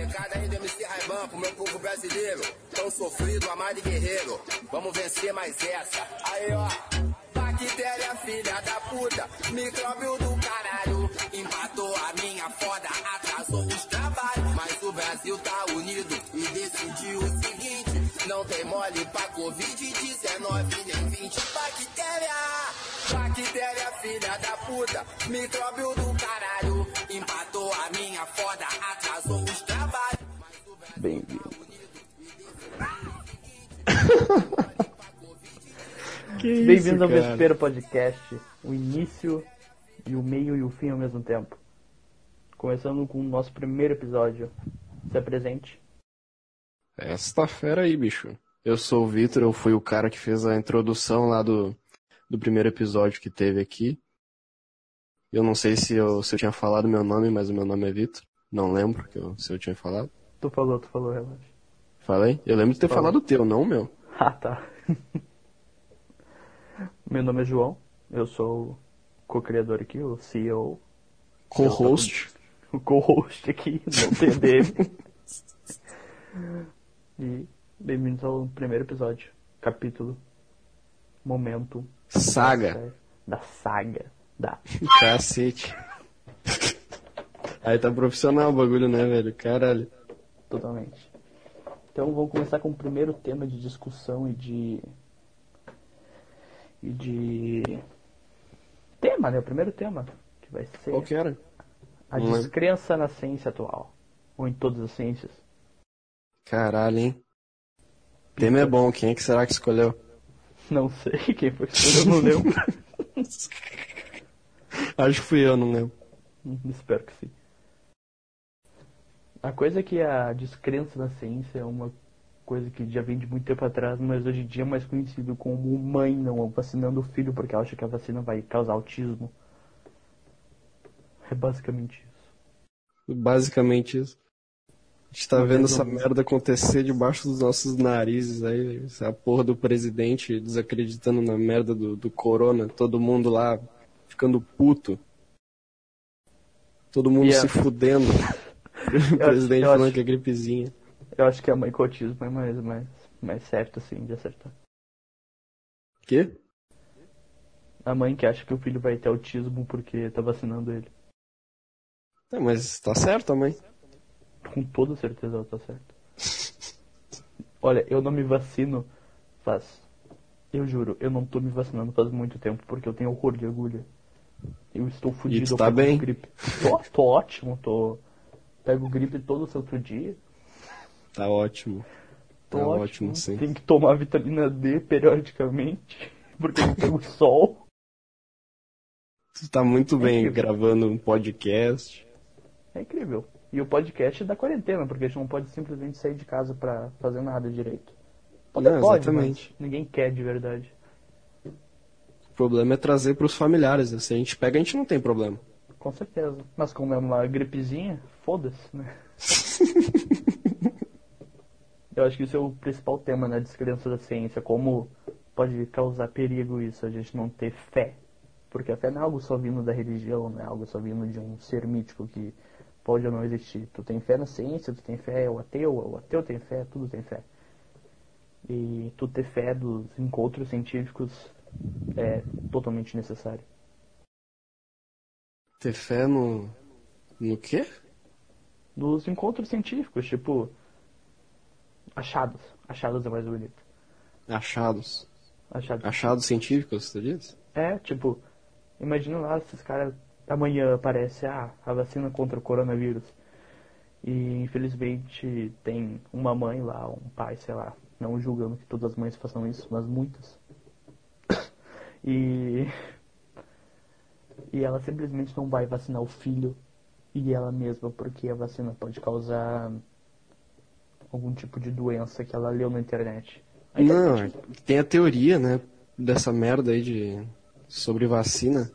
Recado aí MC Raiban pro meu povo brasileiro. Tão sofrido, amado e guerreiro. Vamos vencer mais essa. Aí, ó. Bactéria, filha da puta. Micróbio do caralho. Empatou a minha foda, atrasou os trabalhos. Mas o Brasil tá unido e decidiu o seguinte: não tem mole pra Covid-19 nem 20 bactéria. Bactéria, filha da puta. Micróbio do caralho. Empatou a minha foda, atrasou os trabalhos. Bem-vindo. Que isso, Bem-vindo ao cara? Vespeiro Podcast. O início e o meio e o fim ao mesmo tempo. Começando com o nosso primeiro episódio. Se apresente. Essa fera aí, bicho. Eu sou o Vitor, eu fui o cara que fez a introdução lá do, do primeiro episódio que teve aqui. Eu não sei se eu, se eu tinha falado meu nome, mas o meu nome é Vitor. Não lembro que eu- se eu tinha falado. Tu falou, tu falou, relaxa. Falei? Eu lembro de ter Falou. falado o teu, não o meu. Ah, tá. Meu nome é João. Eu sou o co-criador aqui, o CEO. Co-host. O co-host aqui, tem dele. E bem-vindos ao primeiro episódio. Capítulo. Momento. Saga. Da saga. Da Cacete. Aí tá profissional o bagulho, né, velho? Caralho. Totalmente. Então vamos começar com o primeiro tema de discussão e de. E de. Tema, né? O primeiro tema. Que vai ser Qual que era? a Não descrença na ciência atual. Ou em todas as ciências. Caralho, hein? O tema é bom, quem é que será que escolheu? Não sei quem foi que eu não lembro. Acho que fui eu, não lembro. Hum, Espero que sim. A coisa é que a descrença na ciência é uma coisa que já vem de muito tempo atrás, mas hoje em dia é mais conhecido como mãe não vacinando o filho porque acha que a vacina vai causar autismo. É basicamente isso. Basicamente isso. A gente tá vendo essa merda acontecer debaixo dos nossos narizes aí. Essa porra do presidente desacreditando na merda do, do corona. Todo mundo lá ficando puto. Todo mundo a- se fudendo. o presidente eu falando acho- que é gripezinha. Eu acho que a mãe com autismo é mais, mais, mais certo assim de acertar. Quê? A mãe que acha que o filho vai ter autismo porque tá vacinando ele. É, mas tá certo, mãe. Com toda certeza ela tá certa. Olha, eu não me vacino faz. Eu juro, eu não tô me vacinando faz muito tempo porque eu tenho horror de agulha. Eu estou fudido. tu tá pego bem? Gripe. Tô, tô ótimo, tô. Pego gripe todo santo dia. Tá ótimo. Tô Tá ótimo. ótimo, sim. Tenho que tomar vitamina D periodicamente. Porque não pego sol. Tu tá muito bem incrível. gravando um podcast. É incrível. E o podcast é da quarentena, porque a gente não pode simplesmente sair de casa pra fazer nada direito. Pode, Não, pode, exatamente. ninguém quer de verdade. O problema é trazer pros familiares. Se a gente pega, a gente não tem problema. Com certeza. Mas como é uma gripezinha, foda-se, né? Eu acho que isso é o principal tema na descrença da ciência, como pode causar perigo isso, a gente não ter fé. Porque a fé não é algo só vindo da religião, não é algo só vindo de um ser mítico que pode ou não existir. Tu tem fé na ciência, tu tem fé, o ateu, o ateu tem fé, tudo tem fé. E tu ter fé dos encontros científicos é totalmente necessário. Ter fé no. No quê? dos encontros científicos, tipo achados. Achados é mais bonito. Achados. Achados. Achados científicos, tu diz? É, tipo, imagina lá esses caras amanhã aparece ah, a vacina contra o coronavírus. E infelizmente tem uma mãe lá, um pai, sei lá, não julgando que todas as mães façam isso, mas muitas. E e ela simplesmente não vai vacinar o filho e ela mesma porque a vacina pode causar algum tipo de doença que ela leu na internet. A Não, tem a teoria, né, dessa merda aí de sobre vacina,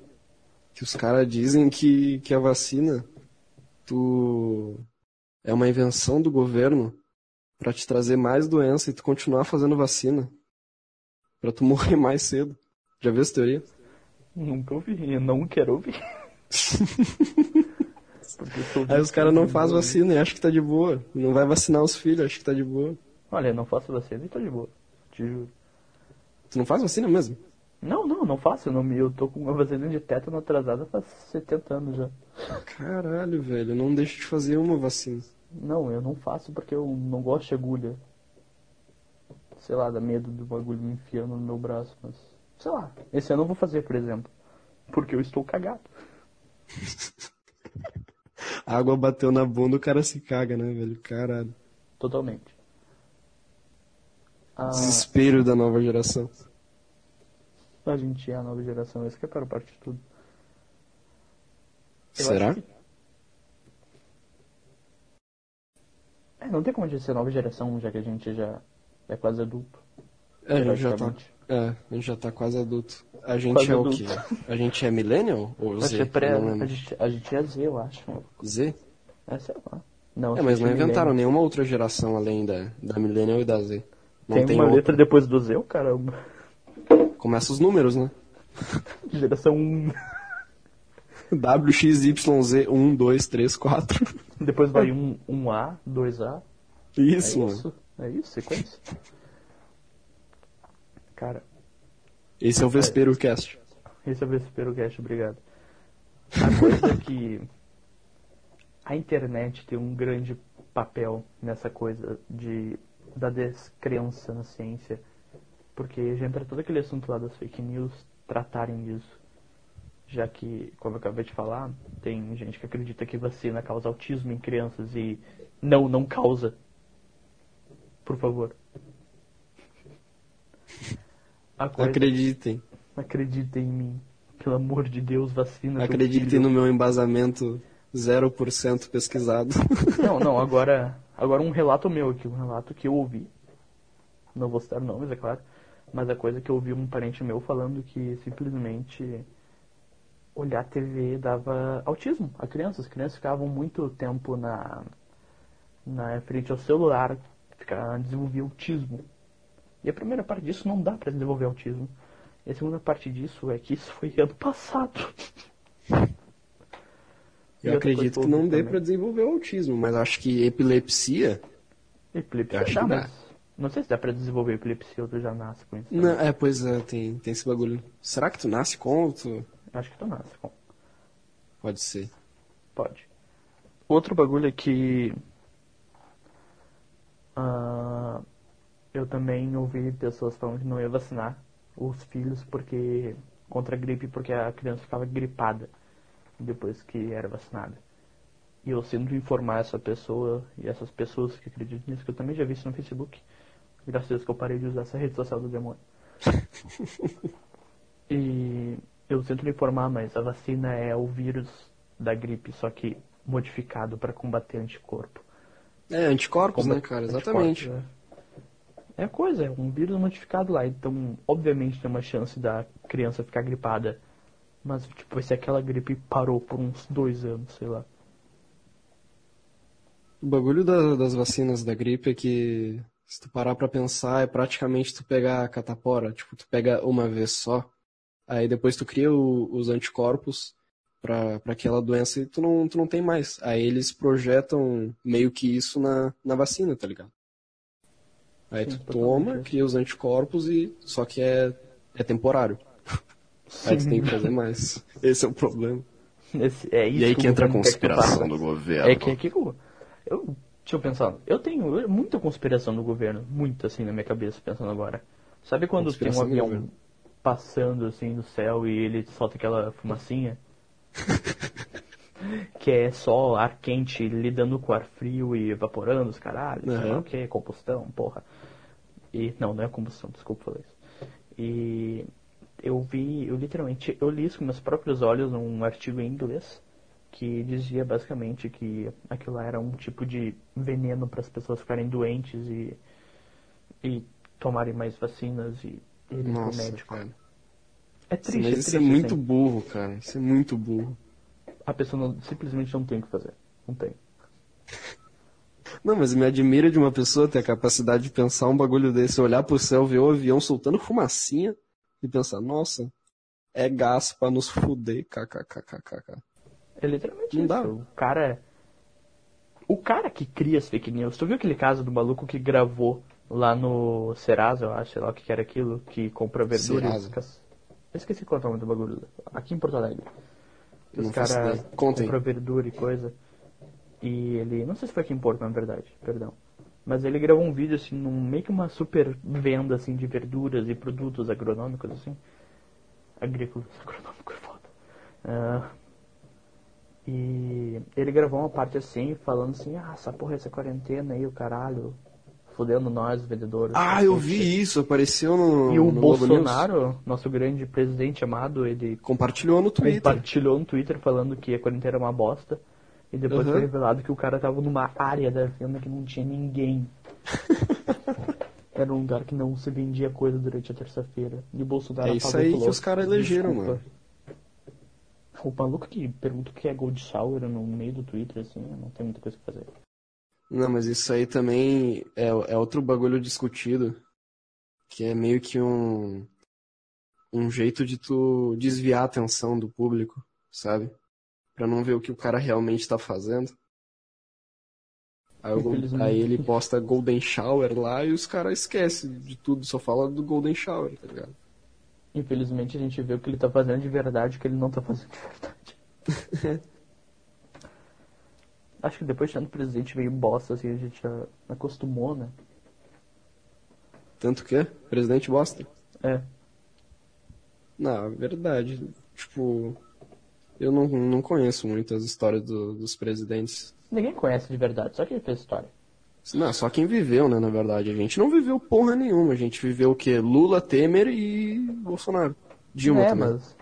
que os caras dizem que, que a vacina tu é uma invenção do governo pra te trazer mais doença e tu continuar fazendo vacina Pra tu morrer mais cedo. Já viu essa teoria? Nunca ouvi, eu não quero ouvir. Aí os caras não fazem vacina e acham que tá de boa. Não vai vacinar os filhos, acha que tá de boa. Olha, eu não faço vacina e tô de boa. Te juro. Tu não faz vacina mesmo? Não, não, não faço. Eu, não, me- eu tô com uma vacina de tétano atrasada faz 70 anos já. Caralho, velho, eu não deixo de fazer uma vacina. Não, eu não faço porque eu não gosto de agulha. Sei lá, dá medo do bagulho me enfiando no meu braço, mas. Sei lá, esse ano eu vou fazer, por exemplo. Porque eu estou cagado. A água bateu na bunda, o cara se caga, né, velho? Caralho. Totalmente. Ah, Desespero da nova geração. a gente é a nova geração, essa que é a pior parte de tudo. Eu Será? que- É, não tem como a gente ser nova geração, já que a gente já é quase adulto. É, já tá. É, a gente já tá quase adulto. A gente Quase é o adulto. quê? A gente é millennial ou A Z? gente, é pré, não a, gente, a gente é Z, eu acho. Z? É, sei lá. Não, É, mas não a gente inventaram millennial. nenhuma outra geração além da, da millennial e da Z. Não Tem, tem, uma outra. letra depois do Z, caramba. Começa os números, né? Geração 1. WXYZ 1, 2, 3, 4. Depois vai um, um A, 2A. Isso, é mano. isso? É isso, sequência? Cara, Esse é o Vespero Cast. esse é o Vespero Cast, obrigado. A coisa é que a internet tem um grande papel nessa coisa de da descrença na ciência. Porque já entra todo aquele assunto lá das fake news tratarem disso. Já que, como eu acabei de falar, tem gente que acredita que vacina causa autismo em crianças e não, não causa. Por favor. A coisa- Acreditem. Acreditem em mim. Pelo amor de Deus, vacina. Acreditem no meu embasamento 0% pesquisado. Não, não, agora, agora um relato meu aqui, um relato que eu ouvi. Não vou citar nomes, é claro. Mas a coisa que eu ouvi um parente meu falando que simplesmente olhar TV dava autismo a crianças. As crianças ficavam muito tempo na, na frente ao celular, ficar, desenvolver autismo. E a primeira parte disso não dá pra desenvolver autismo. E a segunda parte disso é que isso foi ano passado. Eu acredito que não dê pra desenvolver o autismo, mas acho que epilepsia. Epilepsia acho dá, que dá. mas não sei se dá pra desenvolver epilepsia ou tu já nasce com isso. Não, é, pois é, tem, tem esse bagulho. Será que tu nasce com ou tu... Acho que tu nasce com. Pode ser. Pode. Outro bagulho é que. ah, eu também ouvi pessoas falando que não ia vacinar os filhos porque. contra a gripe porque a criança ficava gripada depois que era vacinada. E eu sinto informar essa pessoa e essas pessoas que acreditam nisso, que eu também já vi isso no Facebook. Graças a Deus que eu parei de usar essa rede social do demônio. E eu tento lhe informar, mas a vacina é o vírus da gripe, só que modificado para combater anticorpo. É, anticorpos, né, Combater cara? anticorpos, Exatamente. É. É coisa, é um vírus modificado lá, então obviamente tem uma chance da criança ficar gripada. Mas tipo, vai ser aquela gripe parou por uns dois anos, sei lá. O bagulho da- das vacinas da gripe é que, se tu parar pra pensar, é praticamente tu pegar a catapora. Tipo, tu pega uma vez só, aí depois tu cria o- os anticorpos pra aquela doença e tu não, tu não tem mais. Aí eles projetam meio que isso na, na vacina, tá ligado? Aí Sim, tu totalmente toma, cria os anticorpos e. Só que é, é temporário. Aí tu tem que fazer mais. Esse é o problema. Esse- é isso E aí que que entra a conspiração do governo. É que é que eu, eu. Deixa eu pensar. Eu tenho muita conspiração do governo. Muita assim na minha cabeça, pensando agora. Sabe quando tem um avião passando assim no céu e ele solta aquela fumacinha? que é só ar quente lidando com ar frio e evaporando os caralhos. sei lá o que? Combustão, porra. E, não, não é combustão, desculpa falar isso. E eu vi, eu literalmente, eu li isso com meus próprios olhos num artigo em inglês que dizia basicamente que aquilo lá era um tipo de veneno para as pessoas ficarem doentes e, e tomarem mais vacinas e pro Nossa, médico. cara. É Isso, triste, mas é isso triste, é muito assim. burro, cara. Isso é muito burro. A pessoa não- simplesmente não tem o que fazer. Não tem. Não, mas me admira de uma pessoa ter a capacidade de pensar um bagulho desse, olhar pro céu, ver o avião soltando fumacinha e pensar, nossa, é gás pra nos fuder, kkkkkk. É literalmente Não isso. dá. O cara. O cara que cria as fake news. Tu viu aquele caso do maluco que gravou lá no Serasa, eu acho, sei lá o que era aquilo, que compra verdura Serasa. os cas- Eu esqueci qual é o nome do bagulho. Aqui em Porto Alegre. Que Os caras compram verdura e coisa. E ele. Não sei se foi aqui em Porto, na verdade, perdão. Mas ele gravou um vídeo assim, num, meio que uma super venda assim de verduras e produtos agronômicos assim. Agrícolas, agronômico é foda. Ah, e ele gravou uma parte assim, falando assim, ah, essa porra, essa quarentena aí, o caralho, fudendo nós, vendedores. Ah, eu vi isso, apareceu no. E o no. Bolsonaro, nosso grande presidente amado, ele Compartilhou no Twitter. compartilhou no Twitter falando que a quarentena era uma bosta. E depois Uhum. foi revelado que o cara tava numa área da venda que não tinha ninguém. Era um lugar que não se vendia coisa durante a terça-feira. E o Bolsonaro É isso aí que falou, os caras elegeram, "Desculpa." mano. O maluco que pergunta o que é Gold Shower no meio do Twitter, assim, não tem muita coisa pra fazer. Não, mas isso aí também é, é outro bagulho discutido. Que é meio que um. Um jeito de tu desviar a atenção do público, sabe? Pra não ver o que o cara realmente tá fazendo. Aí, aí ele posta Golden Shower lá e os caras esquecem de tudo, só fala do Golden Shower, tá ligado? Infelizmente a gente vê o que ele tá fazendo de verdade o que ele não tá fazendo de verdade. Acho que depois de tanto presidente meio bosta, assim, a gente já acostumou, né? Tanto que, presidente bosta. É. Não, é verdade. Tipo, eu não, não conheço muitas histórias do- dos presidentes. Ninguém conhece de verdade, só que ele fez história. Não, só quem viveu, né, na verdade. A gente não viveu porra nenhuma. A gente viveu o quê? Lula, Temer e Bolsonaro. Dilma é, também. mas.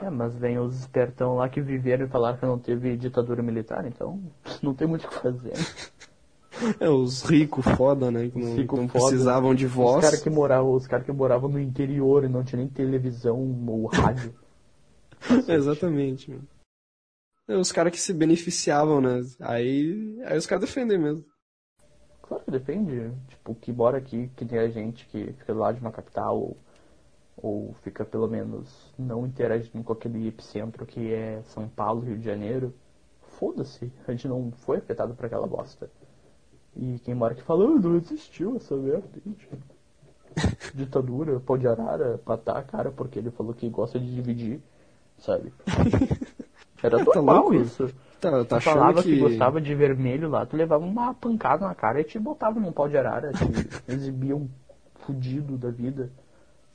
É, mas vem os espertão lá que viveram e falaram que não teve ditadura militar, então não tem muito o que fazer. É, os ricos foda, né? Que não, não foda. precisavam de Os voz. caras que moravam, os cara que moravam no interior e não tinha nem televisão ou rádio. Exatamente. mano. É, os caras que se beneficiavam, né? Aí, aí os caras defendem mesmo. Claro que depende. Tipo, que mora aqui, que tem a gente que fica lá de uma capital ou, ou fica pelo menos não interagindo com aquele epicentro que é São Paulo, Rio de Janeiro. Foda-se, a gente não foi afetado por aquela bosta. E quem mora aqui fala, "Ah, não existiu essa merda. gente." Ditadura, pau de arara, matar a cara porque ele falou que gosta de dividir, sabe? Era Tá normal isso. Tá, tá Tu falava que... que... gostava de vermelho lá, tu levava uma pancada na cara e te botava num pau de arara, te exibia um fudido da vida.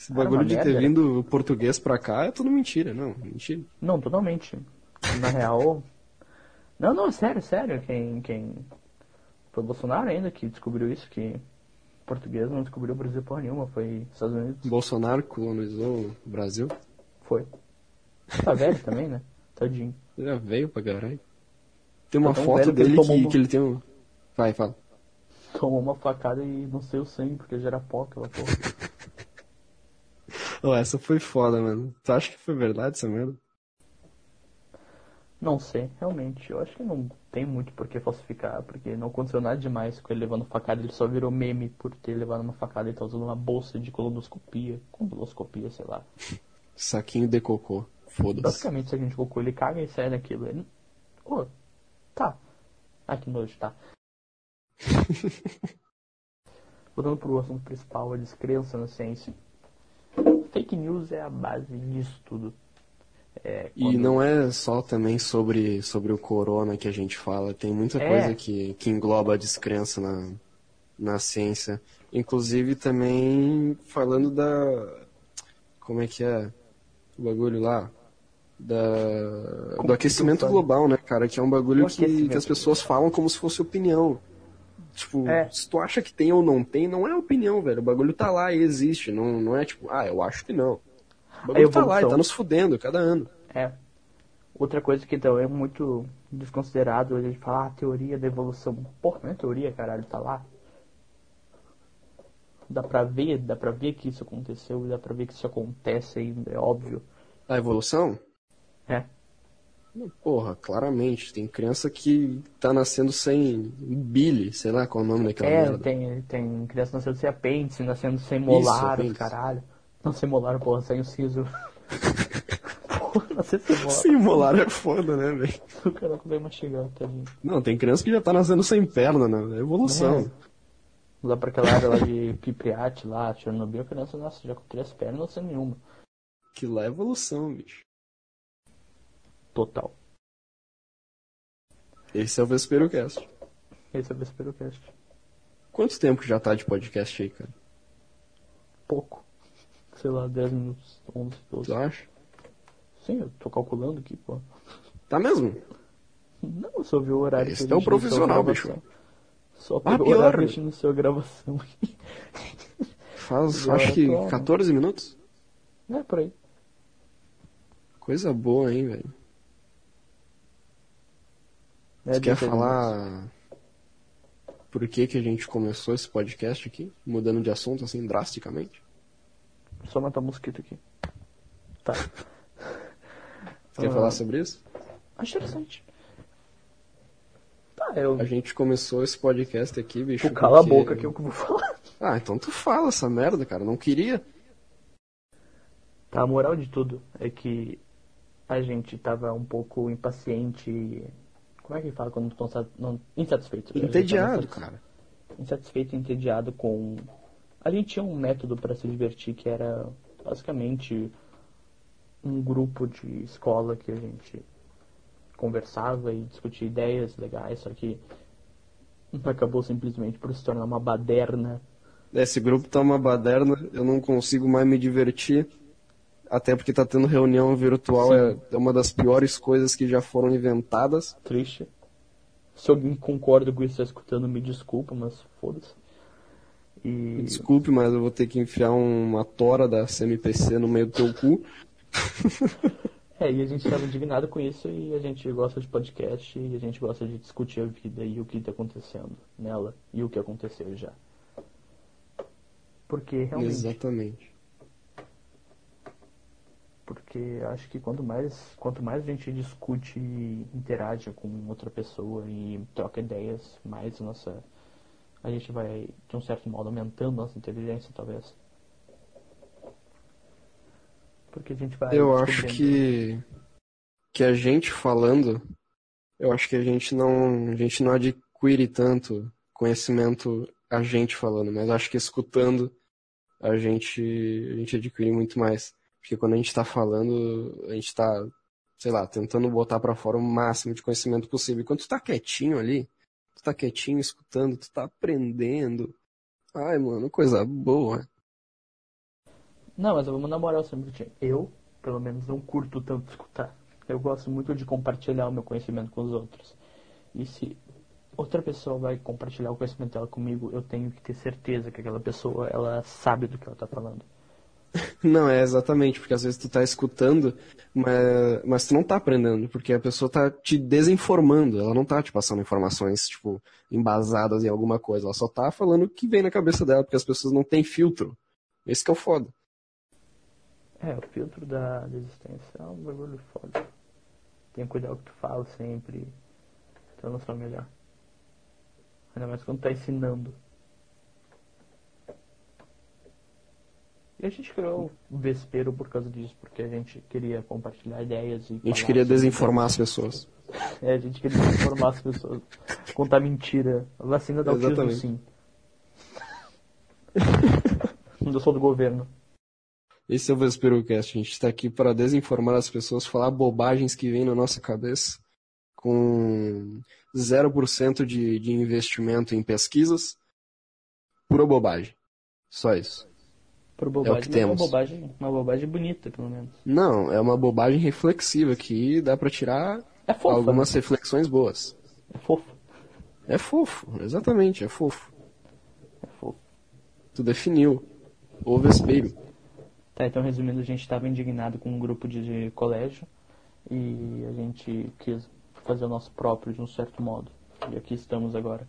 Esse bagulho de ter merda, né? vindo português pra cá é tudo mentira, não. Mentira. Não, totalmente. Na real. Não, não, sério, sério. Quem. quem... Foi o Bolsonaro ainda que descobriu isso, que português não descobriu o Brasil porra nenhuma, foi Estados Unidos. Bolsonaro colonizou o Brasil. Foi. Tá velho também, né? Tadinho. Já veio pra caralho. Tem uma Tá foto velho que ele dele que, que ele tem um. Vai, fala. Tomou uma facada e não sei o sangue, porque já era pó aquela porra. Oh, essa foi foda, mano. Tu acha que foi verdade essa merda? Não sei, realmente. Eu acho que não tem muito por que falsificar, porque não aconteceu nada demais com ele levando facada. Ele só virou meme por ter levado uma facada e tá usando uma bolsa de colonoscopia. Colonoscopia, sei lá. Saquinho de cocô. Foda-se. Basicamente, se a gente cocô, ele caga e sai daquilo. Ele... Ô, tá. Ah, que nojo, tá. Voltando pro assunto principal, a descrença na ciência. Fake news é a base disso tudo. É, E quando- não é só também sobre, sobre o corona que a gente fala, tem muita É. coisa que, que engloba a descrença na, na ciência. Inclusive também falando da. Como é que é? O bagulho lá? Da, Como do aquecimento global, né, cara? Que é um bagulho que, que as pessoas falam como se fosse opinião. Tipo, É. se tu acha que tem ou não tem, não é opinião, velho. O bagulho tá lá e existe. Não, não é tipo, ah, eu acho que não. O bagulho tá lá e tá nos fudendo cada ano. É. Outra coisa que também é muito desconsiderado, a gente fala, ah, teoria da evolução. Porra, não é teoria, caralho, tá lá. Dá pra ver, dá pra ver que isso aconteceu, dá pra ver que isso acontece ainda, é óbvio. A evolução? É. Porra, claramente. Tem criança que tá nascendo sem bile, sei lá qual é o nome daquela É, merda. tem, tem criança nascendo sem apêndice, nascendo sem molar, apêndice. caralho. Não sem molar, porra, sem o siso. Não sei se mola. Sim, molar é foda, né, velho? O cara consegue mastigar, tadinho. Não, tem criança que já tá nascendo sem perna, né? É evolução. Lá pra aquela área lá de Pipriat, lá, Chernobyl, a criança nasce já com três pernas sem nenhuma. Que lá é evolução, bicho. Total. Esse é o Vespero Cast. Esse é o Vespero Cast. Quanto tempo que já tá de podcast aí, cara? Pouco. Sei lá, 10 minutos, 11, 12. Tu acha? Sim, eu tô calculando aqui, pô. Tá mesmo? Não, eu só vi o horário Esse que é a um gente profissional, gravação. Só Ah, pelo pior. horário que a gente iniciou a gravação aqui. Faz, acho que tô. 14 minutos? É, por aí. Coisa boa, hein, velho? É, Você quer 16 minutos. falar por que que a gente começou esse podcast aqui? Mudando de assunto, assim, drasticamente? Só matar mosquito aqui. Tá. Quer Ah. falar sobre isso? Acho interessante. Tá, eu. A gente começou esse podcast aqui, bicho. Tu cala a porque- boca que eu que vou falar. Ah, então tu fala essa merda, cara. Não queria. Tá, a moral de tudo é que a gente tava um pouco impaciente. Como é que fala quando tu tá não, insatisfeito? A gente tava Entediado, cara. Insatisfeito e entediado com. A gente tinha um método para se divertir que era basicamente um grupo de escola que a gente conversava e discutia ideias legais, só que acabou simplesmente por se tornar uma baderna. Esse grupo tá uma baderna, eu não consigo mais me divertir. Até porque tá tendo reunião virtual, é, é uma das piores coisas que já foram inventadas. Triste. Se alguém concorda com isso, tá escutando, me desculpa, mas foda-se. E. Desculpe, mas eu vou ter que enfiar uma tora da CMPC no meio do teu cu. É, e a gente estava indignado com isso e a gente gosta de podcast e a gente gosta de discutir a vida e o que está acontecendo nela e o que aconteceu já. Porque realmente, Exatamente. Porque acho que quanto mais, quanto mais a gente discute e interage com outra pessoa e troca ideias, mais nossa a gente vai de um certo modo aumentando nossa inteligência, talvez. Porque a gente vai Eu acho que que a gente falando, eu acho que a gente não a gente não adquire tanto conhecimento a gente falando, mas acho que escutando a gente a gente adquire muito mais, porque quando a gente tá falando, a gente tá, sei lá, tentando botar pra fora o máximo de conhecimento possível. E quando tu tá quietinho ali, tu tá quietinho escutando, tu tá aprendendo. Ai, mano, coisa boa. Não, mas vamos na moral sempre. Eu, pelo menos, não curto tanto escutar. Eu gosto muito de compartilhar o meu conhecimento com os outros. E se outra pessoa vai compartilhar o conhecimento dela comigo, eu tenho que ter certeza que aquela pessoa, ela sabe do que ela tá falando. Não, é exatamente, porque às vezes tu tá escutando, mas, mas tu não tá aprendendo, porque a pessoa tá te desinformando, ela não tá te passando informações, tipo, embasadas em alguma coisa, ela só tá falando o que vem na cabeça dela, porque as pessoas não têm filtro. Esse que é o foda. É, o filtro da desistência é um bagulho foda. Tem que cuidar o que tu fala sempre. Pra não só melhor. Ainda mais quando tá ensinando. E a gente criou o Vespero por causa disso, porque a gente queria compartilhar ideias e. A gente queria desinformar as pessoas. É, a gente queria desinformar as pessoas. Contar mentira. A vacina dá autismo sim. Eu sou do governo. Esse é o VesperoCast, a gente tá aqui para desinformar as pessoas, falar bobagens que vêm na nossa cabeça, com 0% de, de investimento em pesquisas, pura bobagem. Só isso. Por bobagem, que mas é uma temos. bobagem, uma bobagem bonita, pelo menos. Não, é uma bobagem reflexiva que dá pra tirar É fofa, algumas reflexões boas. né? É fofo. É fofo, exatamente, é fofo. É fofo. Tu definiu. O vespeiro. Tá, então resumindo, a gente estava indignado com um grupo de, de colégio e a gente quis fazer o nosso próprio de um certo modo. E aqui estamos agora.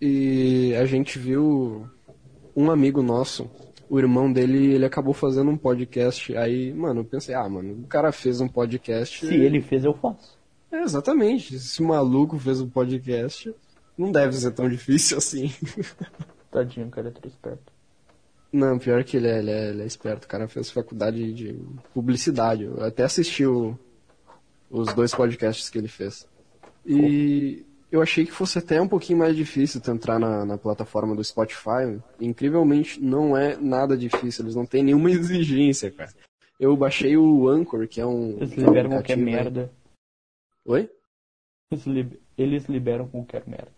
E a gente viu um amigo nosso, o irmão dele, ele acabou fazendo um podcast. Aí, mano, eu pensei, ah, mano, o cara fez um podcast. Se ele fez, eu faço. É, exatamente. Se o maluco fez um podcast, não deve ser tão difícil assim. Tadinho, o cara é três perto. Não, pior que ele é, ele é, ele é esperto. O cara fez faculdade de publicidade. Eu até assisti o- os dois podcasts que ele fez. E eu achei que fosse até um pouquinho mais difícil tu entrar na, na plataforma do Spotify. Incrivelmente, não é nada difícil. Eles não têm nenhuma exigência, cara. Eu baixei o Anchor, que é um. Eles liberam qualquer né? merda. Oi? Eles, li- eles liberam qualquer merda.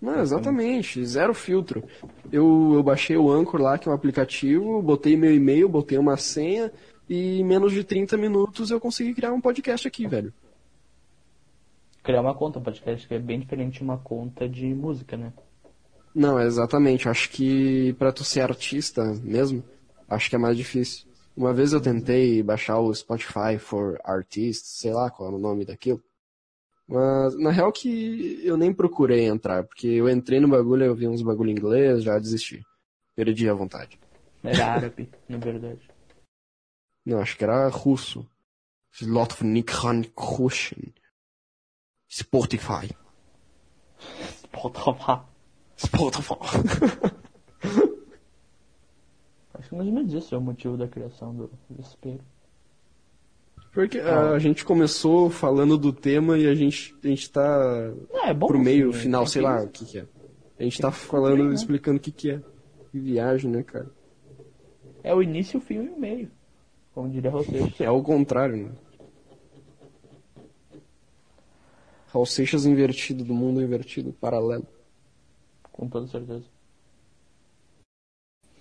Não, exatamente, zero filtro. Eu, eu baixei o Anchor lá, que é um aplicativo, botei meu e-mail, botei uma senha e em menos de 30 minutos eu consegui criar um podcast aqui, velho. Criar uma conta podcast que é bem diferente de uma conta de música, né? Não, exatamente. Acho que pra tu ser artista mesmo, acho que é mais difícil. Uma vez eu tentei baixar o Spotify for Artists, sei lá qual é o nome daquilo. Mas na real que eu nem procurei entrar, porque eu entrei no bagulho, eu vi uns bagulho em inglês, já desisti. Perdi a vontade. Era árabe, na verdade. Não, acho que era russo. Slotvnikhan Spotify. Spotify. Spotify. Acho que mais ou menos isso é o motivo da criação do desespero. Porque ah, a gente começou falando do tema e a gente, a gente tá É, é bom. pro meio, assim, final, tem sei lá o que que é. A gente tá falando, descobrir, né? explicando o que que é. Que viagem, né, cara? É o início, o fim e o meio. Como diria Seixas. É o contrário, né? Raul Seixas invertido, do mundo invertido, paralelo. Com toda certeza.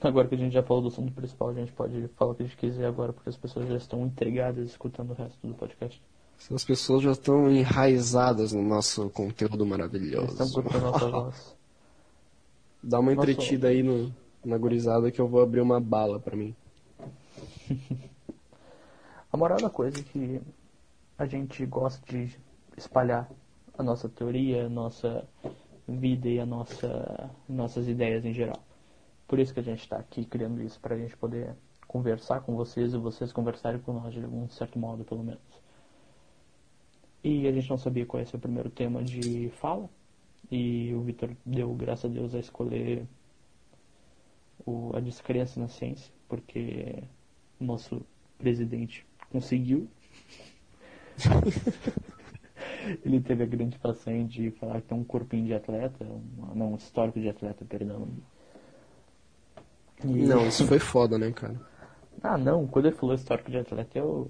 Agora que a gente já falou do assunto principal, a gente pode falar o que a gente quiser agora, porque as pessoas já estão intrigadas escutando o resto do podcast. As pessoas já estão enraizadas no nosso conteúdo maravilhoso. estão curtindo a nossa voz. Dá uma entretida aí no, na gurizada que eu vou abrir uma bala pra mim. A moral da coisa é que a gente gosta de espalhar a nossa teoria, a nossa vida e a nossa, nossas ideias em geral. Por isso que a gente está aqui criando isso, para a gente poder conversar com vocês e vocês conversarem com nós de algum certo modo, pelo menos. E a gente não sabia qual ia ser o primeiro tema de fala. E o Vitor deu, graças a Deus, a escolher o, a descrença na ciência, porque nosso presidente conseguiu. Ele teve a grande façanha de falar que tem um corpinho de atleta, um, não, um histórico de atleta, perdão. E- Não, isso foi foda, né, cara? Ah, não, quando ele falou histórico de atleta, eu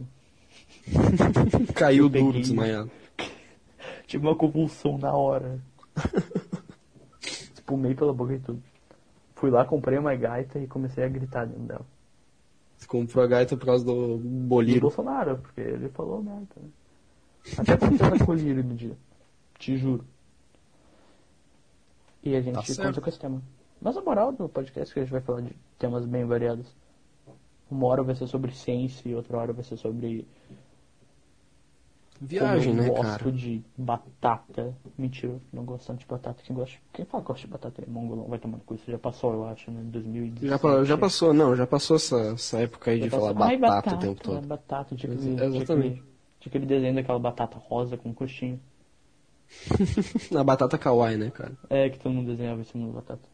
Caiu Eu duro, desmaiado. tive uma convulsão na hora. Espumei pela boca e tudo. Fui lá, comprei uma gaita e comecei a gritar dentro dela. Você comprou a gaita por causa do E boliro. Bolsonaro, porque ele falou merda. né? Até aconteceu na colírio no dia. Te juro. E a gente Tá conta com esse tema. Mas a moral do podcast é que a gente vai falar de temas bem variados. Uma hora vai ser sobre ciência e outra hora vai ser sobre Viagem, eu né, gosto cara? de batata. Mentira, não gosto tanto de batata. Quem, gosta, quem fala que gosta de batata é mongolão, vai tomar no cu. Isso já passou, eu acho, né? Em 2017. Já, já passou, não, já passou essa, essa época aí de Já falar passou. Ai, batata, o tempo todo. batata, tinha tinha, exatamente. Aquele, tinha aquele desenho daquela batata rosa com coxinha. Na batata kawaii, né, cara? É, que todo mundo desenhava em cima da batata.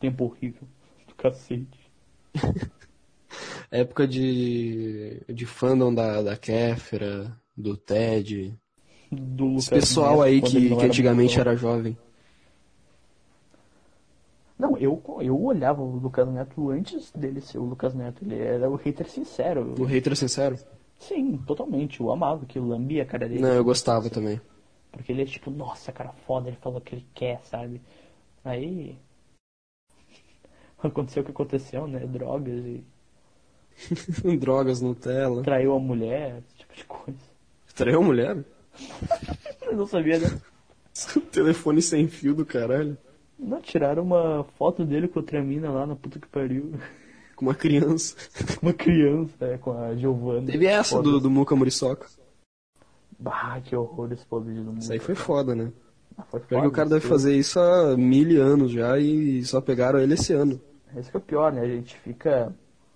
Tempo horrível. Do cacete. Época de, de fandom da, da Kéfera, do Ted. Do Lucas Esse pessoal aí que, que antigamente mongolão. era jovem. Não, eu, eu olhava o Lucas Neto antes dele ser o Lucas Neto. Ele era o hater sincero. O hater sincero? Sim, totalmente. Eu amava que lambia a cara dele. Não, eu gostava também. Porque ele é tipo, nossa, cara foda, ele falou o que ele quer, sabe? Aí. Aconteceu o que aconteceu, né? Drogas e Drogas, Nutella. traiu a mulher, esse tipo de coisa. Traiu a mulher? Eu não sabia, né? Telefone sem fio do caralho. Não, tiraram uma foto dele com outra mina lá na puta que pariu. Com uma criança. Uma criança, é, com a Giovanna. Teve essa do, do Muca Muriçoca. Bah, que horror esse pobre do mundo. Isso aí foi foda, né? Ah, foi Pior que foda, o cara deve fazer isso há mil anos já e só pegaram ele esse ano. Esse que é o pior, né? A gente fica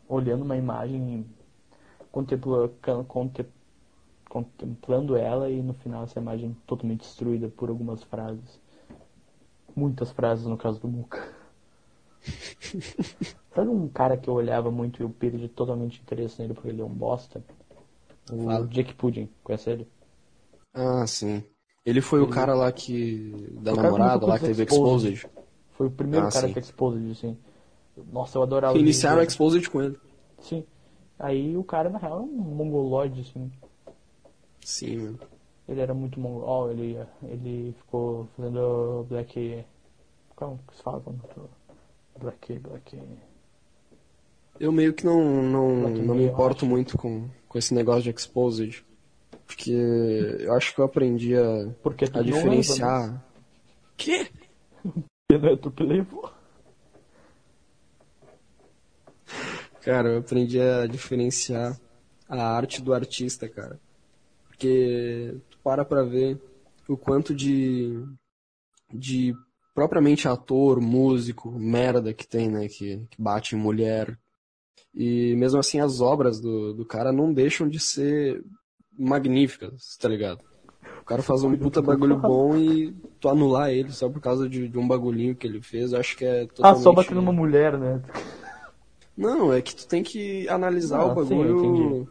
olhando uma imagem, contempla, contemplando ela e no final essa imagem totalmente destruída por algumas frases. Muitas frases no caso do Muca. Sabe um cara que eu olhava muito e eu perdi totalmente interesse nele porque ele é um bosta? O Fala. Jake Pudding, conhece ele? Ah, sim. Ele foi o cara lá que. da namorada lá que teve Exposed. Exposed. Foi o primeiro Ah, cara sim. que Exposed, assim. Nossa, eu adorava ele. iniciaram Exposed com ele. Sim. Aí o cara, na real, é um mongoloide, assim. Sim, mano. Ele era muito mongol, ele, ele ficou fazendo black... Como que se fala? Black, black... Eu meio que não, não, não me importo muito com, com esse negócio de Exposed. Porque eu acho que eu aprendi a, a leva, diferenciar. Quê? né? Não é tu que levou. Cara, eu aprendi a diferenciar a arte do artista, cara. Porque tu para pra ver o quanto de, de propriamente ator, músico, merda que tem, né? Que, que bate em mulher. E mesmo assim as obras do, do cara não deixam de ser magníficas, tá ligado? O cara faz um puta bagulho bom e tu anular ele só por causa de, de um bagulhinho que ele fez, eu acho que é Ah, totalmente... só batendo uma mulher, né? Não, é que tu tem que analisar Ah, o sim, bagulho. entendi.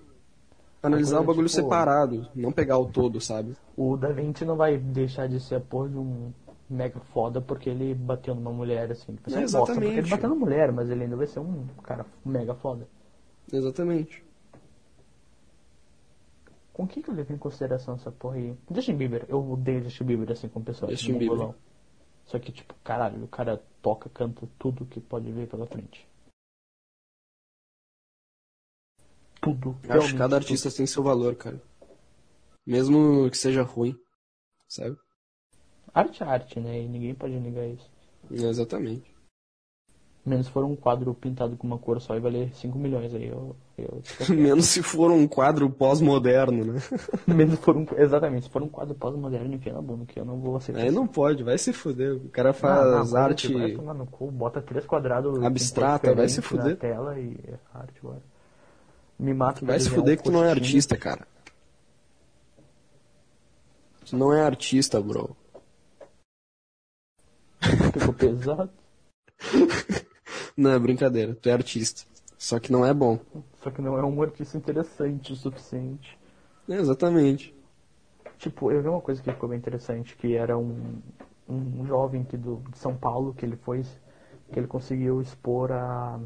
analisar Uma o bagulho tipo- separado, não pegar o todo, sabe? O Da Vinci não vai deixar de ser a porra de um mega foda porque ele bateu numa mulher, assim. Ser É, bosta porque ele exatamente. bateu numa mulher, mas ele ainda vai ser um cara mega foda. Exatamente. Com que que eu levei em consideração essa porra aí? Justin Bieber, eu odeio Justin Bieber assim com pessoas. Justin no Bieber. mongolão. Só que, tipo, caralho, o cara toca, canta tudo que pode ver pela frente. Tudo. Acho que cada tudo. artista tem seu valor, cara. Mesmo que seja ruim, sabe? Arte é arte, né? E ninguém pode negar isso. Exatamente. Menos se for um quadro pintado com uma cor só e valer 5 milhões aí. Eu, eu, Menos se for um quadro pós-moderno, né? Menos se for um. Exatamente, se for um quadro pós-moderno, enfia na bunda, que eu não vou aceitar. Aí não pode, vai se fuder. O cara Não, faz não, mas arte. Vai tomar no cu, bota três quadrados Abstrata, vai se fuder. Na tela e é arte. Me mata Vai se fuder um que tu não é artista, cara. Tu não é artista, bro. Ficou pesado. Não, é brincadeira. Tu é artista. Só que não é bom. Só que não é um artista interessante o suficiente. É, exatamente. Tipo, eu vi uma coisa que ficou bem interessante, que era um, um jovem aqui do, de São Paulo que ele foi. que ele conseguiu expor a,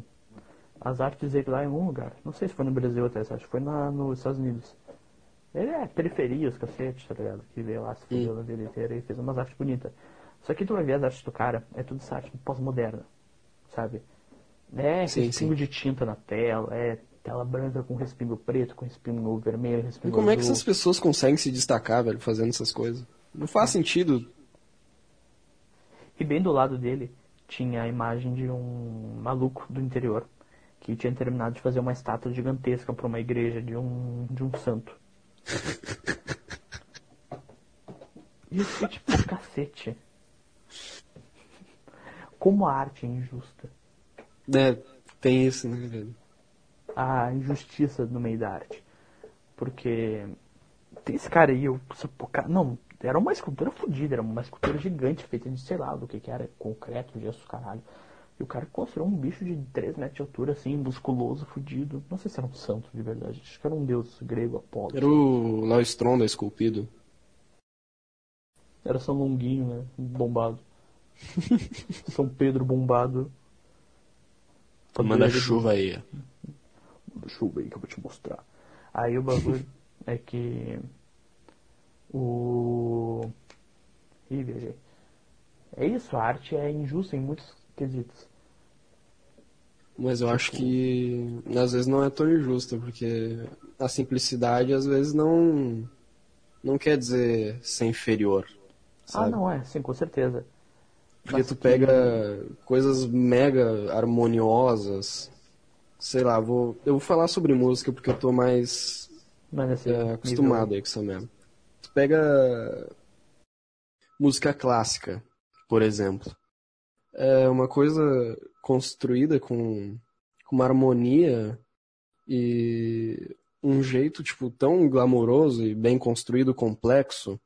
as artes dele lá em um lugar. Não sei se foi no Brasil até, acho que foi na, nos Estados Unidos. Ele é periferia, os cacete, tá ligado? Que veio lá, se fudeu a vida inteira e fez umas artes bonitas. Só que tu vai ver as artes do cara, é tudo essa arte pós-moderna, sabe? É Sim, respingo sim. de tinta na tela, é tela branca com respingo preto, com respingo vermelho, E respingo como é que azul. essas pessoas conseguem se destacar, velho, fazendo essas coisas? Não faz sentido. E bem do lado dele tinha a imagem de um maluco do interior que tinha terminado de fazer uma estátua gigantesca para uma igreja de um de um santo. E eu fiquei tipo, cacete. Como a arte é injusta. É, tem isso, né, velho? A injustiça no meio da arte. Porque tem esse cara aí, eu, não, era uma escultura fodida, era uma escultura gigante, feita de sei lá do que que era, concreto, gesso, caralho. E o cara construiu um bicho de 3 metros de altura, assim, musculoso, fudido. Não sei se era um santo de verdade, acho que era um deus grego, Apolo. Era o Léo Stronda esculpido. Era São Longuinho, né? Bombado. São Pedro bombado. Manda chuva aí. Manda chuva aí que eu vou te mostrar. Aí o bagulho é que o. Ih, viajei. É isso, a arte é injusta em muitos quesitos. Mas eu acho que às vezes não é tão injusta, porque a simplicidade às vezes não não quer dizer ser inferior. Sabe? Ah, não, é, sim, com certeza. Porque tu pega coisas mega harmoniosas. Sei lá, vou, eu vou falar sobre música porque eu tô mais Mas é, acostumado aí com essa merda. Tu pega música clássica, por exemplo. É uma coisa construída com, com uma harmonia e um jeito, tipo, tão glamouroso e bem construído, complexo,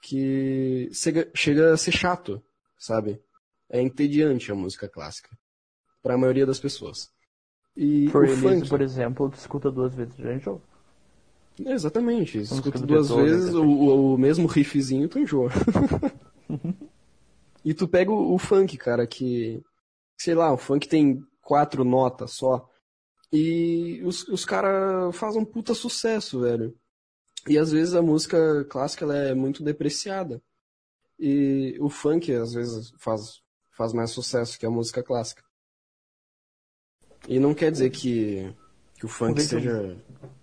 que chega a ser chato, sabe? É entediante a música clássica. para a maioria das pessoas. E For o funk, por exemplo, tu escuta duas vezes já enjoa. É, exatamente, escuta duas Beethoven, vezes tá o, o, o mesmo riffzinho, tu enjoa. e tu pega o, o funk, cara, que, sei lá, o funk tem quatro notas só, e os, os caras fazem um puta sucesso, velho. E às vezes a música clássica ela é muito depreciada. E o funk às vezes faz, faz mais sucesso que a música clássica. E não quer dizer que, que o funk vídeo- seja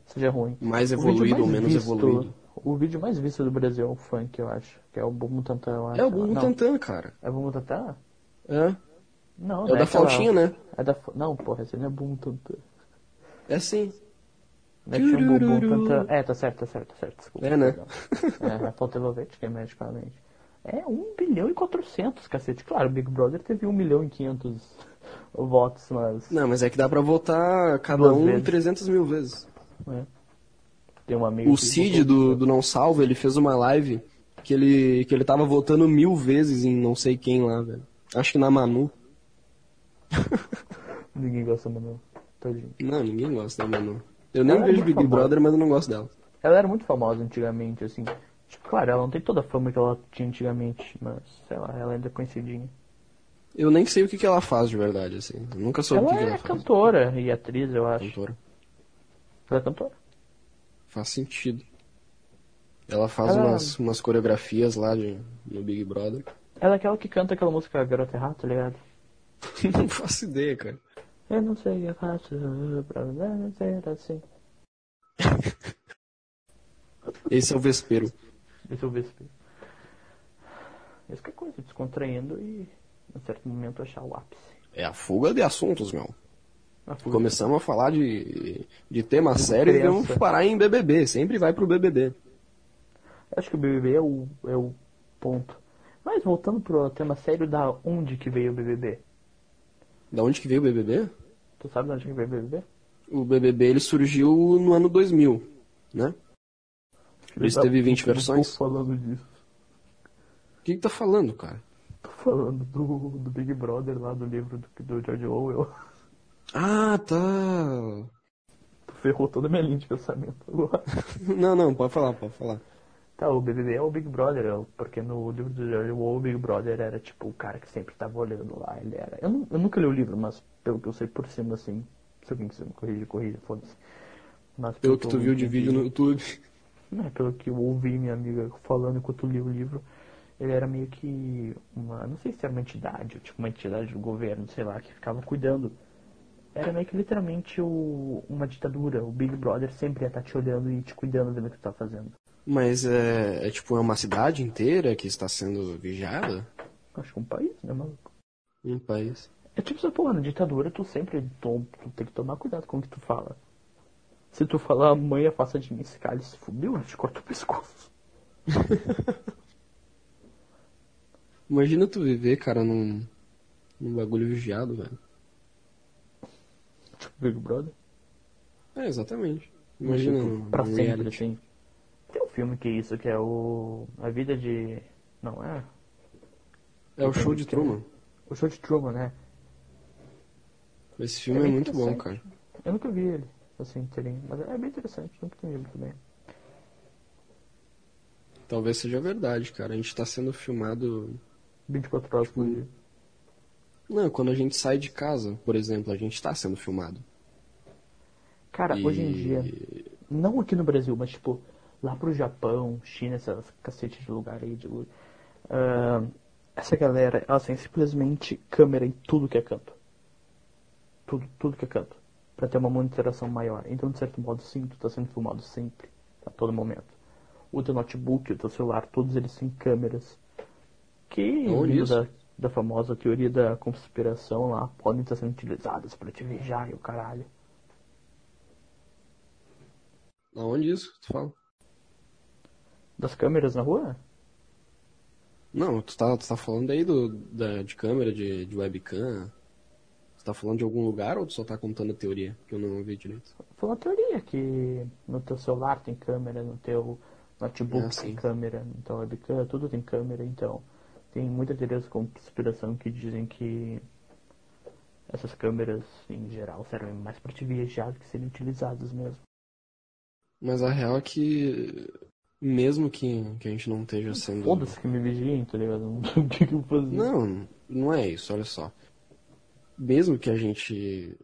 Seja ruim. mais O evoluído ou mais menos visto- evoluído. O vídeo mais visto do Brasil é o funk, eu acho. Que é o Bumbum Tantan, eu acho. É o Bumbum Não, Tantan, cara. É o Bumbum Tantan? É. Não, É o não da flautinha, né? É da... Não, porra, esse não é Bumbum Tantan. É sim. Não é que Bumbum Turururu. Tantan. É, tá certo, tá certo, tá certo. Desculpa. É, né? perdão. É, a flauta envolvente, que é magicamente. É 1 bilhão e 400, cacete. Claro, o Big Brother teve 1 milhão e 500 votos, mas... Não, mas é que dá pra votar cada um vezes. 300 mil vezes. né? Tem um amigo O Cid do, do Não Salvo, ele fez uma live que ele, que ele tava votando mil vezes em não sei quem lá, velho. Acho que na Manu. Ninguém gosta, mano. Tadinho. Não, ninguém gosta da Manu. Eu nem Ela é vejo Big famosa. Brother, mas eu não gosto dela. Ela era muito famosa antigamente, assim. Tipo, claro, ela não tem toda a fama que ela tinha antigamente, mas, sei lá, ela ainda é conhecidinha. Eu nem sei o que, que ela faz de verdade, assim. Eu nunca soube o ela que, que é ela faz. cantora e atriz, eu acho. Cantora. Ela é cantora. Faz sentido. Ela faz Ela- umas, umas coreografias lá de, no Big Brother. Ela é aquela que canta aquela música Garota Errada, tá ligado? não faço ideia, cara. Eu não sei o que eu faço pra não ser assim. Esse é o Vespero. Deixa eu ver se... Isso que é coisa, descontraindo e, em certo momento, achar o ápice. É a fuga de assuntos, meu. A. Começamos a falar de, de tema sério e criança. vamos parar em BBB. Sempre vai pro BBB. Acho que o BBB é o, é o ponto. Mas voltando pro tema sério, da onde que veio o BBB? Da onde que veio o BBB? Tu sabe de onde que veio o BBB? O BBB ele surgiu no ano 2000, né? Por isso teve 20 Eu versões. Tô falando disso. O que que tá falando, cara? Tô falando do, do Big Brother lá, do livro do, do George Orwell. Ah, tá. Tu ferrou toda a minha linha de pensamento agora. Não, não, pode falar, pode falar. Tá, o BBB é o Big Brother, é porque no livro do George Orwell, o Big Brother era tipo o cara que sempre tava olhando lá, ele era... Eu, eu nunca li o livro, mas pelo que eu sei por cima, assim, se alguém quiser me corrigir, corrija, foda-se. Mas Pelo que tu viu de vídeo no YouTube. É, pelo que eu ouvi minha amiga falando enquanto eu li o livro, ele era meio que uma, não sei se era uma entidade, tipo uma entidade do governo, sei lá, que ficava cuidando. Era meio que literalmente o, uma ditadura. O Big Brother sempre ia estar te olhando e te cuidando vendo o que tu tá fazendo. Mas é, é tipo, é uma cidade inteira que está sendo vigiada? Acho que um país, né, maluco? Um país. É tipo essa porra, na ditadura tu sempre to- tu tem que tomar cuidado com o que tu fala. Se tu falar, mãe, afasta de mim esse cara, ele se fudeu, ele te corta o pescoço. Imagina tu viver, cara, num, num bagulho vigiado, velho. Tipo Big Brother. É, exatamente. Imagina Tipo, pra sempre, reality. assim. Tem um filme que é isso, que é o. A vida de. Não, é. É o show de Truman. O show de Truman, né? Esse filme É é, muito bom, cara. Eu nunca vi ele, assim, inteirinho. Mas é bem interessante, nunca entendi muito bem. Talvez seja verdade, cara. A gente tá sendo filmado. 24 horas Tipo, por dia. Não, quando a gente sai de casa, por exemplo, a gente tá sendo filmado. Cara, E- hoje em dia, não aqui no Brasil, mas tipo, lá pro Japão, China, essas cacetes de lugar aí de luz. ah, essa galera, ela tem simplesmente câmera em tudo que é canto. Tudo, tudo que é canto. Pra ter uma monitoração maior. Então, de certo modo, sim, tu tá sendo filmado sempre. A todo momento. O teu notebook, o teu celular, todos eles têm câmeras. Que, isso? da, da famosa teoria da conspiração lá, podem estar sendo utilizadas pra te vigiar e o caralho. Aonde isso? Tu fala? Das câmeras na rua? Não, tu tá, tu tá falando aí do, da, de câmera, de, de webcam. Tá falando de algum lugar ou tu só tá contando a teoria? Que eu não ouvi direito. Foi uma teoria que no teu celular tem câmera, no teu notebook Ah, tem câmera, no teu webcam, tudo tem câmera, então tem muitas teorias de conspiração que dizem que essas câmeras, em geral, servem mais pra te viajar do que serem utilizadas mesmo. Mas a real é que, mesmo que, que a gente não esteja sendo. Foda-se que me vigiem, tá ligado? O que, que eu vou fazer. Não, não é isso, olha só. Mesmo que a gente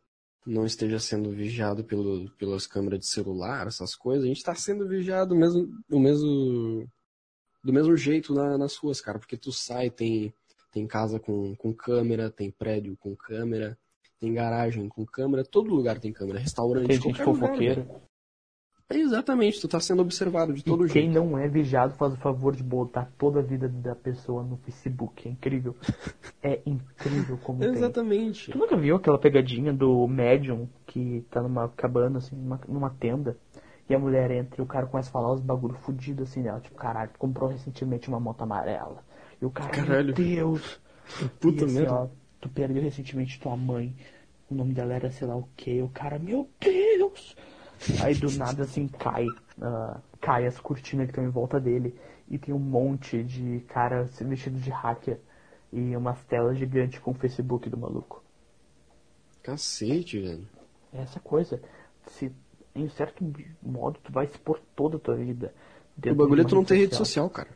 não esteja sendo vigiado pelo, pelas câmeras de celular, essas coisas, a gente está sendo vigiado mesmo, do mesmo do mesmo jeito na, nas ruas, cara, porque tu sai, tem, tem casa com, com câmera, tem prédio com câmera, tem garagem com câmera, todo lugar tem câmera, restaurante, Tem gente qualquer lugar, fofoqueira. É, exatamente, tu tá sendo observado de todo E quem jeito. não é vigiado faz o favor de botar toda a vida da pessoa no Facebook. É incrível. É incrível como tem. Exatamente. Tu nunca viu aquela pegadinha do médium que tá numa cabana, assim, numa, numa tenda, e a mulher entra e o cara começa a falar os bagulho fudido assim dela, tipo, caralho, tu comprou recentemente uma moto amarela. E o cara, Caralho. meu Deus! Puta e assim, ó, tu perdeu recentemente tua mãe. O nome dela era sei lá o que. O cara, meu Deus! Aí do nada assim cai. ah, cai as cortinas que estão em volta dele. E tem um monte de cara se vestido de hacker. E umas telas gigantes com o Facebook do maluco. Cacete, velho. É essa coisa. Se em certo modo tu vai expor toda a tua vida. O bagulho é tu não ter rede social, cara.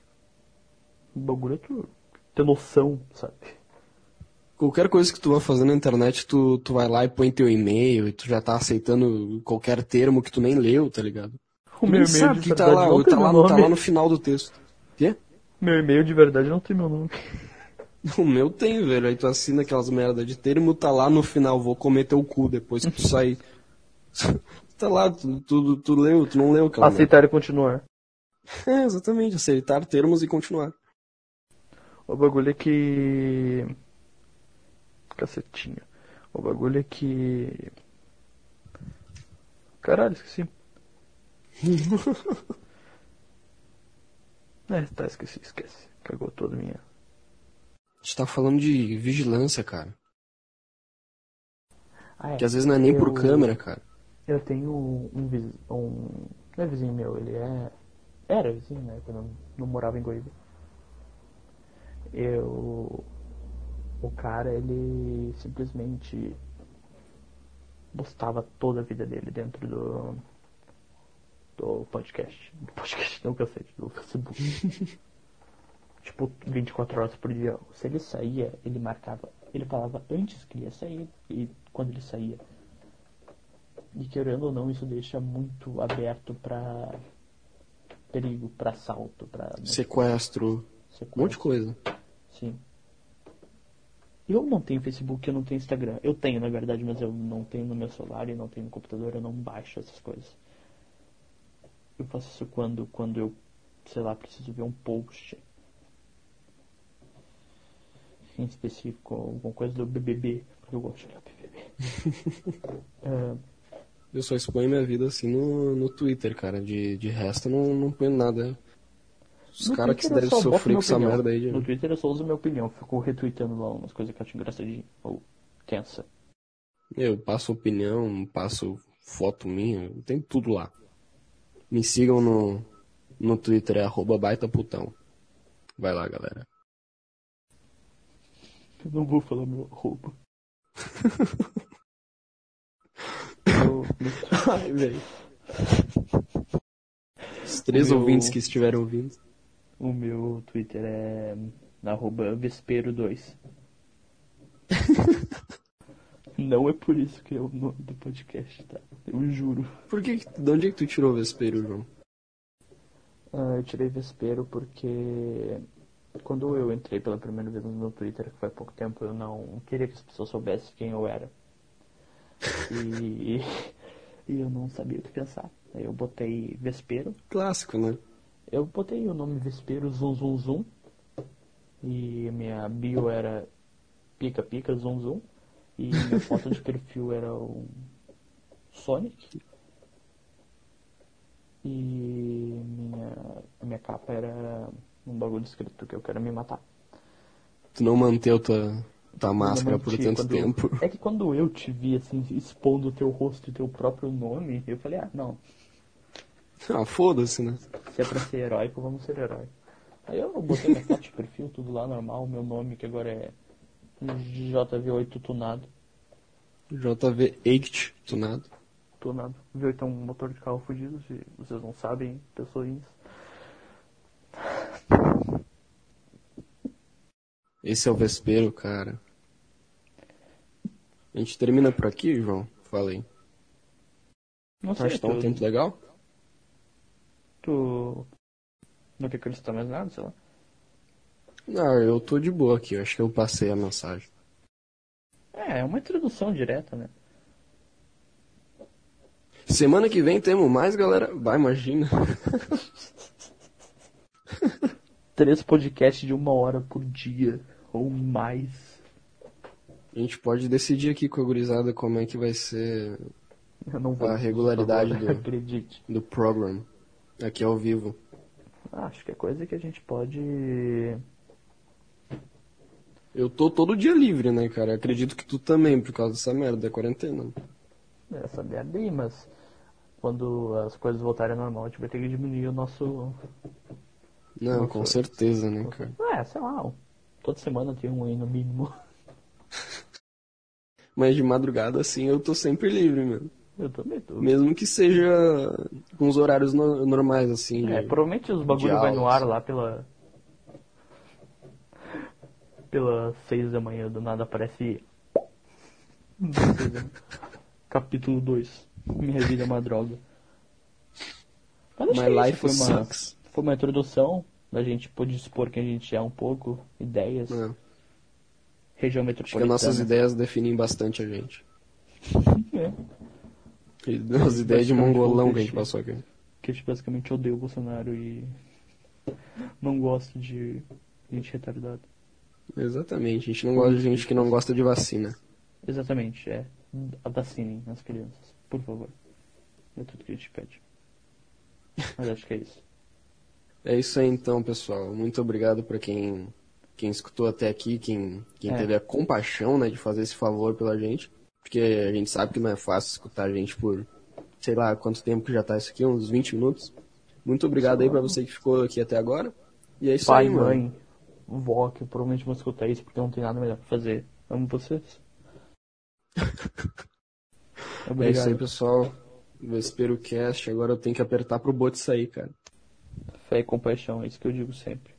O bagulho é tu ter noção, sabe? Qualquer coisa que tu vai fazer na internet, tu, tu vai lá e põe teu e-mail e tu já tá aceitando qualquer termo que tu nem leu, tá ligado? O Tu meu e-mail sabe de que tá lá, tem tá lá, meu tá nome. lá no final do texto. Quê? Meu e-mail de verdade não tem meu nome. O meu tem, velho. Aí tu assina aquelas merda de termo, tá lá no final, vou comer teu cu depois que tu sair. tá lá, tu, tu, tu leu, tu não leu aquela merda. Aceitar e continuar. É, exatamente, aceitar termos e continuar. O bagulho é que. Cacetinho. O bagulho é que. Caralho, esqueci. é, tá, esqueci, esquece. Cagou toda a minha. A gente tá falando de vigilância, cara. Ah, é. Que às vezes não é nem por Eu- câmera, cara. Eu tenho um vizinho. Um... Não é vizinho meu, ele é. Era vizinho, né? Quando eu não morava em Goiânia. Eu. O cara, ele simplesmente postava toda a vida dele dentro do. do podcast. Do podcast, não cacete, do Facebook. tipo, 24 horas por dia. Se ele saía, ele marcava. Ele falava antes que ia sair e quando ele saía. E querendo ou não, isso deixa muito aberto pra perigo, pra assalto, pra Sequestro, um monte de coisa. Sim. Eu não tenho Facebook, eu não tenho Instagram. Eu tenho, na verdade, mas eu não tenho no meu celular e não tenho no computador, eu não baixo essas coisas. Eu faço isso quando, quando eu, sei lá, preciso ver um post. Em específico, alguma coisa do BBB, porque eu gosto de olhar BBB. É, Eu só exponho minha vida assim no, no Twitter, cara. De, de resto, eu não, não ponho nada. Os caras que eu devem sofrer com essa opinião. merda aí. De... No Twitter eu só uso minha opinião, fico retweetando lá umas coisas que eu acho engraçadinho ou tensa. Eu passo opinião, passo foto minha, tem tudo lá. Me sigam no, no Twitter, é arroba baitaputão. Vai lá, galera. Eu não vou falar meu arroba. Eu- Ai, velho. Os três meu- ouvintes que estiveram ouvindo. O meu Twitter é arroba Vespero2. Não é por isso que é o nome do podcast, tá? Eu juro. Por que, de onde é que tu tirou o vespeiro, João? Ah, eu tirei Vespero porque quando eu entrei pela primeira vez no meu Twitter, que foi há pouco tempo, eu não queria que as pessoas soubessem quem eu era. E, e eu não sabia o que pensar. Aí eu botei Vespero. Clássico, né? Eu botei o nome Vespero Zum Zum Zum. E minha bio era Pica Pica Zum Zum. E minha foto de perfil era o Sonic. E minha, minha capa era um bagulho escrito que eu quero me matar. Tu não manteu tua, tua máscara Eu por tanto tempo. É que quando eu te vi assim, expondo o teu rosto e teu próprio nome, eu falei, ah, não, Ah, foda-se, né? se é pra ser heróico, vamos ser herói. Aí eu botei minha foto de perfil, tudo lá normal, meu nome que agora é JV8 tunado. JV8 tunado. Tunado. Viu então um motor de carro fugido, se vocês não sabem, pessoinhas. Esse é o Vespeiro, cara. A gente termina por aqui, João? Falei. Não sei, que tá um tempo legal? Tu não quer acreditar mais nada, sei lá. Não, eu tô de boa aqui. Eu acho que eu passei a mensagem. É, é uma introdução direta, né? Semana que vem temos mais, galera. Vai, imagina. Três podcasts de uma hora por dia, ou mais. A gente pode decidir aqui com a gurizada como é que vai ser Eu não vou. A regularidade do- Acredite. do program. Aqui ao vivo. Acho que é coisa que a gente pode. Eu tô todo dia livre, né, cara? Acredito que tu também, por causa dessa merda da quarentena. Essa merda aí, mas quando as coisas voltarem ao normal, a gente vai ter que diminuir o nosso. Não, Nossa. com certeza, né, cara? É, sei lá, toda semana tem um aí no mínimo. Mas de madrugada, assim, eu tô sempre livre, mesmo. Eu também tô. Mesmo que seja com os horários no- normais, assim. É, de- provavelmente os bagulho vai no ar lá pela. Pelas seis da manhã, do nada aparece. Capítulo 2. Minha vida é uma droga. Mas My é life foi uma, sucks. foi uma introdução. A gente pôde expor quem a gente é um pouco, ideias, É. região Acho que metropolitana. as nossas ideias definem bastante a gente. É, E As ideias de Basicamente, mongolão que a gente que- passou aqui. que a gente basicamente odeia o Bolsonaro e não gosta de gente retardada. Exatamente. A gente não gosta de gente que não gosta de vacina. Exatamente, é. Vacinem as crianças, por favor. É tudo que a gente pede. Mas acho que é isso. É isso aí então, pessoal. Muito obrigado para quem, quem escutou até aqui, quem, quem É. teve a compaixão né, de fazer esse favor pela gente. Porque a gente sabe que não é fácil escutar a gente por, sei lá, quanto tempo que já tá isso aqui, uns 20 minutos. Muito obrigado aí pra você que ficou aqui até agora. E é isso Pai, aí, mano. mãe, vó, que provavelmente vão escutar isso porque não tem nada melhor pra fazer. Amo vocês. É isso Obrigado. aí, pessoal. Vespero Cast. Agora eu tenho que apertar pro bot sair, cara. Fé e compaixão, é isso que eu digo sempre.